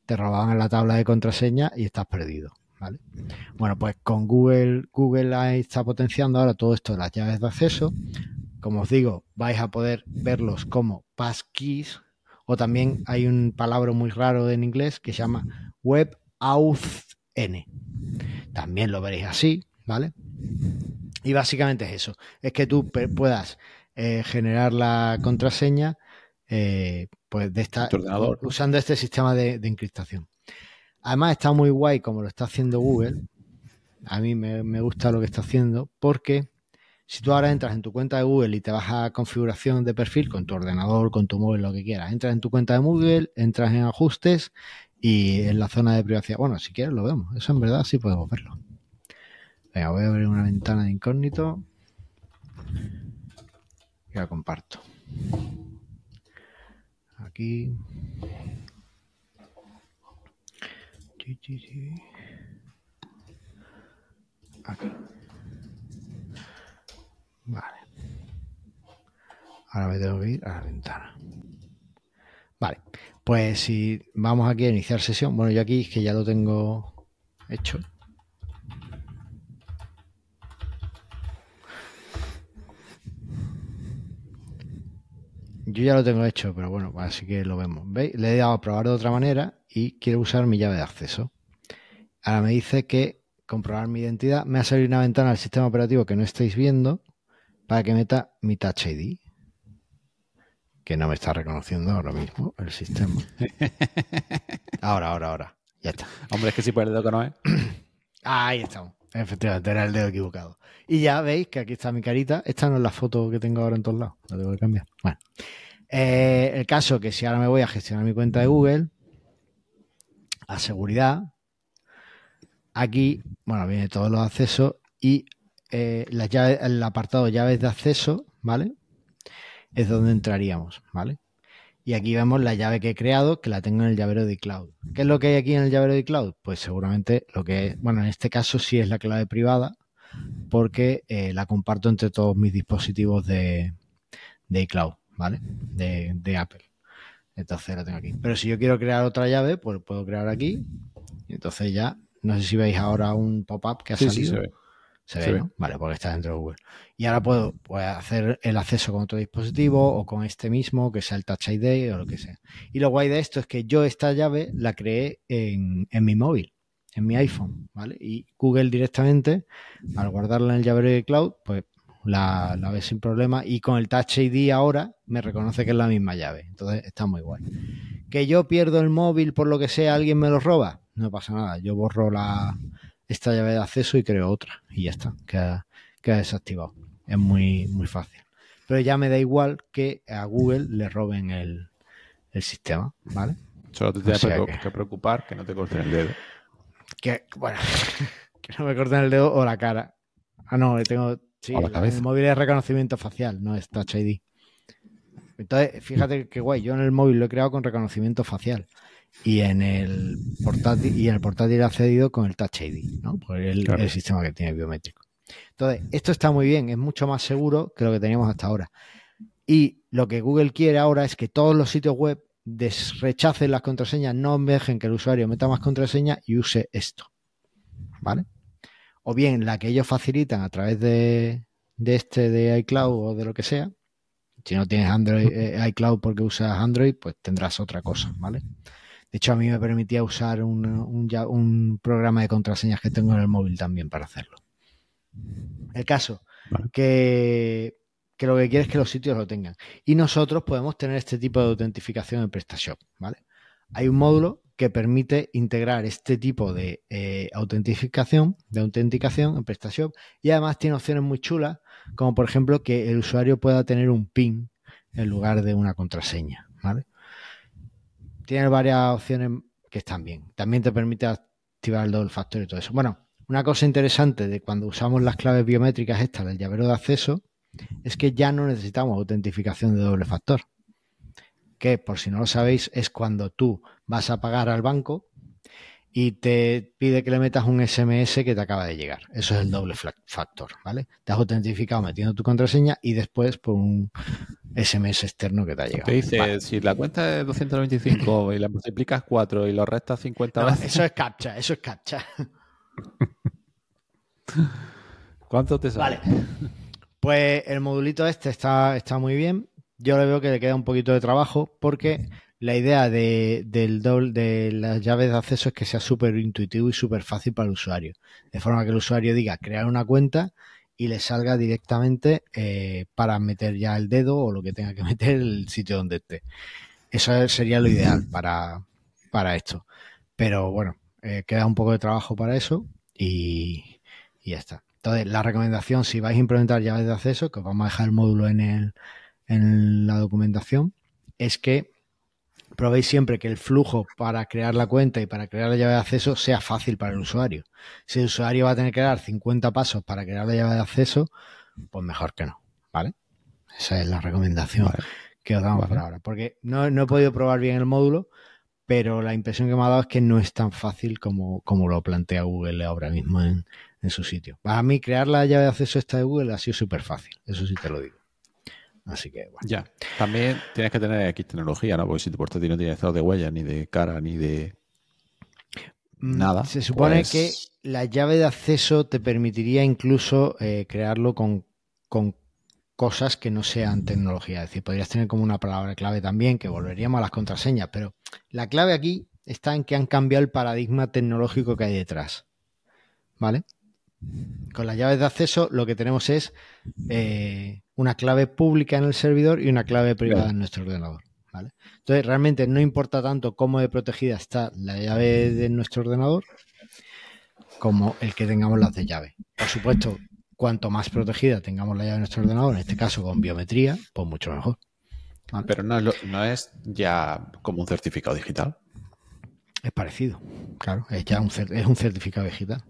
te robaban en la tabla de contraseñas y estás perdido. ¿vale? Bueno, pues con Google, Google está potenciando ahora todo esto de las llaves de acceso. Como os digo, vais a poder verlos como passkeys o también hay un palabra muy raro en inglés que se llama Web Auth n. También lo veréis así, ¿vale? Y básicamente es eso, es que tú puedas eh, generar la contraseña eh, pues de esta, usando este sistema de, encriptación. Además está muy guay como lo está haciendo Google. A mí me, me, gusta lo que está haciendo porque si tú ahora entras en tu cuenta de Google y te vas a configuración de perfil con tu ordenador, con tu móvil, lo que quieras, entras en tu cuenta de Google, entras en ajustes y en la zona de privacidad. Bueno, si quieres lo vemos. Eso en verdad sí podemos verlo. Venga, voy a abrir una ventana de incógnito. Y la comparto. Aquí. Aquí. Vale. Ahora me tengo que ir a la ventana. Vale. Pues si vamos aquí a iniciar sesión, bueno, yo aquí es que ya lo tengo hecho. Yo ya lo tengo hecho, pero bueno, así que lo vemos. ¿Veis? Le he dado a probar de otra manera y quiero usar mi llave de acceso. Ahora me dice que comprobar mi identidad. Me ha salido una ventana del sistema operativo que no estáis viendo para que meta mi Touch ID que no me está reconociendo ahora mismo el sistema. Ahora, ahora, ahora. Ya está. Hombre, es que si por el dedo que no es. Ahí estamos. Efectivamente, era el dedo equivocado. Y ya veis que aquí está mi carita. Esta no es la foto que tengo ahora en todos lados. La tengo que cambiar. Bueno. Eh, el caso que si ahora me voy a gestionar mi cuenta de Google, a seguridad, aquí, bueno, viene todos los accesos y eh, llaves, el apartado llaves de acceso, ¿vale? es donde entraríamos, ¿vale? Y aquí vemos la llave que he creado, que la tengo en el llavero de iCloud. ¿Qué es lo que hay aquí en el llavero de iCloud? Pues seguramente lo que es, bueno, en este caso sí es la clave privada, porque eh, la comparto entre todos mis dispositivos de, de iCloud, ¿vale? De, de, Apple. Entonces la tengo aquí. Pero si yo quiero crear otra llave, pues puedo crear aquí. Y entonces ya, no sé si veis ahora un pop-up que ha salido. Sí, se ve. Se ve, ¿no? Vale, porque está dentro de Google. Y ahora puedo, hacer el acceso con otro dispositivo o con este mismo, que sea el Touch ID o lo que sea. Y lo guay de esto es que yo esta llave la creé en, mi móvil, en mi iPhone, ¿vale? Y Google directamente, al guardarla en el llavero de cloud, pues la, la, ve sin problema y con el Touch ID ahora me reconoce que es la misma llave. Entonces está muy guay. Que yo pierdo el móvil por lo que sea, alguien me lo roba, no pasa nada. Yo borro la, esta llave de acceso y creo otra y ya está, queda, desactivado. Es muy, muy fácil. Pero ya me da igual que a Google le roben el, sistema, ¿vale? Solo te tienes que... preocupar que no te corten el dedo. Que, bueno, que no me corten el dedo o la cara. Ah, no, tengo. Sí, el móvil es reconocimiento facial, no es Touch ID. Entonces, fíjate qué guay. Yo en el móvil lo he creado con reconocimiento facial y en el portátil y en el portátil accedido con el Touch ID, ¿no? Por el, el, sistema que tiene biométrico. Entonces, esto está muy bien, es mucho más seguro que lo que teníamos hasta ahora. Y lo que Google quiere ahora es que todos los sitios web rechacen las contraseñas, no dejen que el usuario meta más contraseñas y use esto. ¿Vale? O bien la que ellos facilitan a través de, de este de iCloud o de lo que sea. Si no tienes Android, eh, iCloud porque usas Android, pues tendrás otra cosa, ¿vale? De hecho, a mí me permitía usar un, un, programa de contraseñas que tengo en el móvil también para hacerlo. El caso, que, que, lo que quiere es que los sitios lo tengan. Y nosotros podemos tener este tipo de autentificación en PrestaShop, ¿vale? Hay un módulo que permite integrar este tipo de eh, autentificación, de autenticación en PrestaShop y además tiene opciones muy chulas, como por ejemplo que el usuario pueda tener un PIN en lugar de una contraseña, ¿vale? Tiene varias opciones que están bien. También te permite activar el doble factor y todo eso. Bueno, una cosa interesante de cuando usamos las claves biométricas estas del llavero de acceso es que ya no necesitamos autentificación de doble factor. Que, por si no lo sabéis, es cuando tú vas a pagar al banco y te pide que le metas un SMS que te acaba de llegar. Eso es el doble factor, ¿vale? Te has autentificado metiendo tu contraseña y después por un SMS externo que te ha llegado. Te dice, si la cuenta es 295 y la multiplicas 4 y lo restas 50 veces... Eso es captcha, eso es captcha. ¿Cuánto te sale? Vale. Pues el modulito este está, está muy bien. Yo le veo que le queda un poquito de trabajo porque la idea de, del de las llaves de acceso es que sea súper intuitivo y súper fácil para el usuario. De forma que el usuario diga crear una cuenta y le salga directamente eh, para meter ya el dedo o lo que tenga que meter el sitio donde esté. Eso sería lo ideal para, para esto. Pero bueno, eh, queda un poco de trabajo para eso y, y, ya está. Entonces, la recomendación, si vais a implementar llaves de acceso, que os vamos a dejar el módulo en, el, en la documentación, es que probéis siempre que el flujo para crear la cuenta y para crear la llave de acceso sea fácil para el usuario. Si el usuario va a tener que dar 50 pasos para crear la llave de acceso, pues mejor que no, ¿vale? Esa es la recomendación que os damos por ahora. Porque no, he podido probar bien el módulo, pero la impresión que me ha dado es que no es tan fácil como, como lo plantea Google ahora mismo en, en su sitio. Para mí, crear la llave de acceso esta de Google ha sido súper fácil, eso sí te lo digo. Así que, bueno. Ya. También tienes que tener X tecnología, ¿no? Porque si tu portátil no tiene estado de huella, ni de cara, ni de mm, nada. Se supone pues que la llave de acceso te permitiría incluso eh, crearlo con, con, cosas que no sean tecnología. Es decir, podrías tener como una palabra clave también, que volveríamos a las contraseñas. Pero la clave aquí está en que han cambiado el paradigma tecnológico que hay detrás. ¿Vale? Con las llaves de acceso lo que tenemos es eh, una clave pública en el servidor y una clave privada en nuestro ordenador. Entonces, realmente no importa tanto cómo de protegida está la llave de nuestro ordenador como el que tengamos las de llave. Por supuesto, cuanto más protegida tengamos la llave de nuestro ordenador, en este caso con biometría, pues mucho mejor. Pero no es, no es ya como un certificado digital. Es parecido, claro, es ya un, es un certificado digital.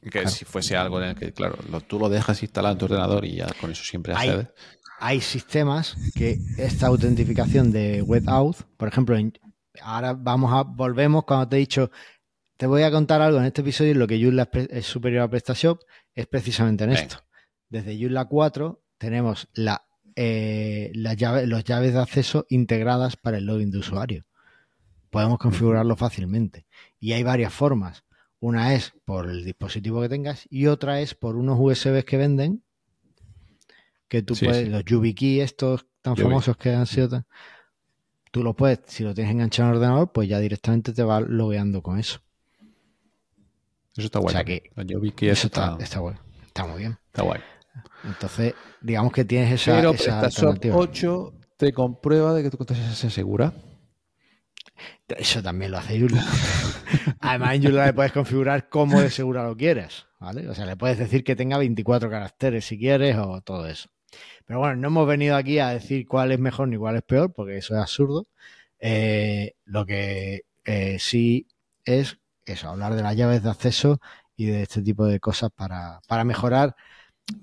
Que si fuese algo en el que, claro, tú lo dejas instalado en tu ordenador y ya con eso siempre accedes. Hay, sistemas que esta autentificación de WebAuth, por ejemplo, ahora vamos a, volvemos cuando te he dicho, te voy a contar algo en este episodio, lo que Joomla es superior a PrestaShop es precisamente en esto. Desde Joomla 4 tenemos la, eh, la llave, los llaves de acceso integradas para el login de usuario. Podemos configurarlo fácilmente. Y hay varias formas. Una es por el dispositivo que tengas y otra es por unos USBs que venden que tú puedes, los YubiKey estos tan famosos que han sido tú lo puedes, si lo tienes enganchado en el ordenador, pues ya directamente te va logueando con eso. Eso está bueno. O sea que eso está, está, bueno. Está muy bien. Está guay. Entonces, digamos que tienes esa, Pero esa 8 te comprueba de que tu contraseña se asegura. Eso también lo hace Joomla. Además, en Joomla le puedes configurar cómo de segura lo quieres, ¿vale? O sea, le puedes decir que tenga 24 caracteres si quieres o todo eso. Pero bueno, no hemos venido aquí a decir cuál es mejor ni cuál es peor, porque eso es absurdo. Eh, lo que eh, sí es eso, hablar de las llaves de acceso y de este tipo de cosas para, para mejorar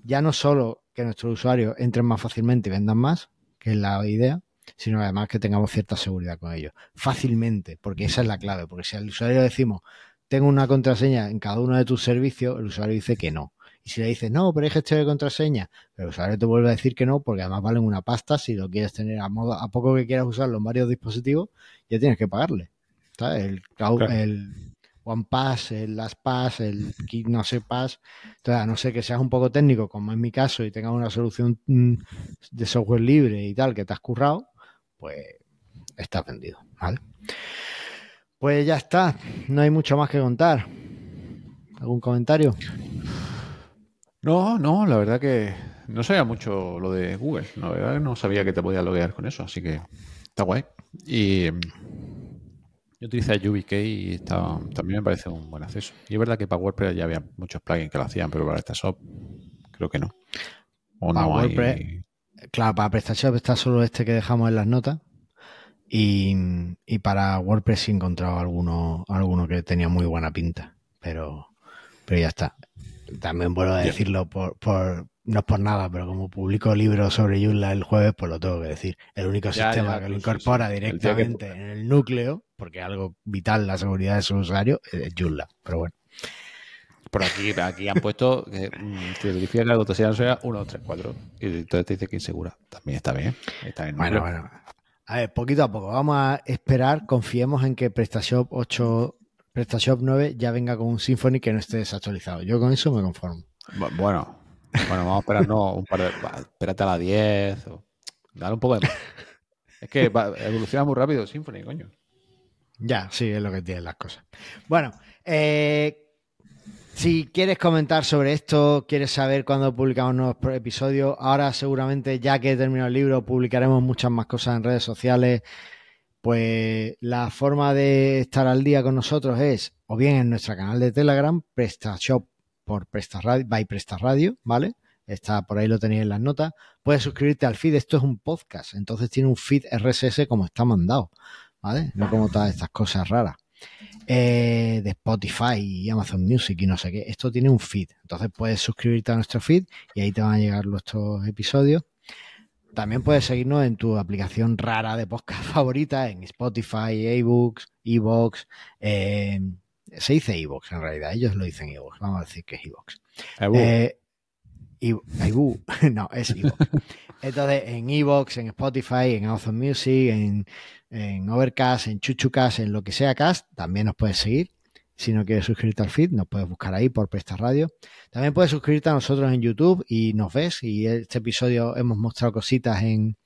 ya no solo que nuestros usuarios entren más fácilmente y vendan más, que es la idea, sino además que tengamos cierta seguridad con ello. Fácilmente, porque esa es la clave, porque si al usuario le decimos, tengo una contraseña en cada uno de tus servicios, el usuario dice que no. Y si le dices, no, pero hay gestión de contraseña, el usuario te vuelve a decir que no, porque además valen una pasta, si lo quieres tener a, modo, a poco que quieras usarlo en varios dispositivos, ya tienes que pagarle. El, OnePass, el LastPass, el no sé Pass. Entonces, a no ser que seas un poco técnico, como es mi caso, y tengas una solución mm, de software libre y tal que te has currado, pues estás vendido, ¿vale? Pues ya está, no hay mucho más que contar. ¿Algún comentario? No, no, la verdad que no sabía mucho lo de Google. La verdad que no sabía que te podías loguear con eso, así que está guay. Y mm, yo utilicé UBK y también me parece un buen acceso. Y es verdad que para WordPress ya había muchos plugins que lo hacían, pero para PrestaShop creo que no. O no WordPress, Claro, para PrestaShop está solo este que dejamos en las notas. Y, para WordPress sí he encontrado alguno, alguno que tenía muy buena pinta. Pero, pero ya está. También puedo decirlo por, por, no es por nada, pero como publico libros sobre Joomla el jueves, pues lo tengo que decir. El único sistema que lo incorpora directamente en el núcleo, porque es algo vital la seguridad de su usuario, es Joomla. Pero bueno. Por aquí, aquí han puesto que mm, si verifica que la dotación sea 1, 3, 4. Y entonces te dice que insegura. También está bien. Está bueno, bueno. A ver, poquito a poco. Vamos a esperar, confiemos en que PrestaShop 8, PrestaShop 9 ya venga con un Symfony que no esté desactualizado. Yo con eso me conformo. Bueno, bueno, vamos a esperar, no, un par de. Espérate a la 10. O, dale un poco de Es que evoluciona muy rápido Symfony, coño. Ya, sí, es lo que tienen las cosas. Bueno, eh, si quieres comentar sobre esto, quieres saber cuándo publicamos nuevos episodios, ahora seguramente ya que he terminado el libro publicaremos muchas más cosas en redes sociales. Pues la forma de estar al día con nosotros es o bien en nuestro canal de Telegram, PrestaShop por Presta Radio, by Presta Radio, ¿vale? Está por ahí lo tenéis en las notas. Puedes suscribirte al feed, esto es un podcast, entonces tiene un feed RSS como está mandado, ¿vale? No como todas estas cosas raras. Eh, de Spotify y Amazon Music y no sé qué. Esto tiene un feed. Entonces puedes suscribirte a nuestro feed y ahí te van a llegar nuestros episodios. También puedes seguirnos en tu aplicación rara de podcast favorita, en Spotify, ebooks, ebooks, eh, se dice Evox en realidad, ellos lo dicen Evox, vamos a decir que es Evox. Eh, no, es Evox. Entonces, en Evox, en Spotify, en Amazon Music, en, en Overcast, en Chuchucast, en lo que sea cast, también nos puedes seguir. Si no quieres suscribirte al feed, nos puedes buscar ahí por Presta Radio. También puedes suscribirte a nosotros en YouTube y nos ves. Y este episodio hemos mostrado cositas en,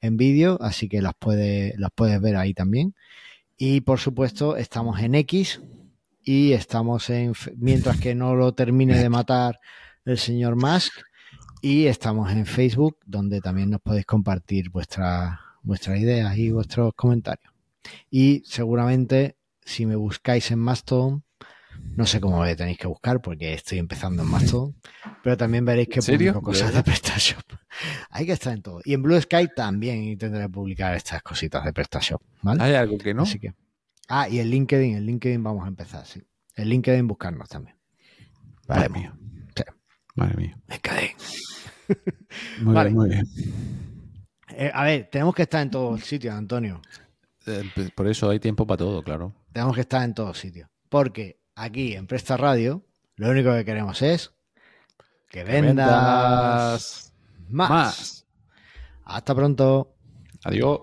en vídeo, así que las puedes, las puedes ver ahí también. Y por supuesto, estamos en X, y estamos en, mientras que no lo termine de matar el señor Musk, y estamos en Facebook, donde también nos podéis compartir vuestras vuestras ideas y vuestros comentarios. Y seguramente, si me buscáis en Mastodon, no sé cómo me tenéis que buscar porque estoy empezando en Mastodon, pero también veréis que publico cosas de PrestaShop. Hay que estar en todo. Y en Blue Sky también intentaré publicar estas cositas de PrestaShop. ¿vale? Hay algo que no. Así que Ah, y el LinkedIn, el LinkedIn vamos a empezar, sí. El LinkedIn buscarnos también. Vale, mío. Madre mía. LinkedIn. Muy bien, muy bien. Eh, a ver, tenemos que estar en todos sitios, Antonio. Eh, pues, por eso hay tiempo para todo, claro. Tenemos que estar en todos sitios. Porque aquí en Presta Radio, lo único que queremos es que vendas, más. más. Hasta pronto. Adiós.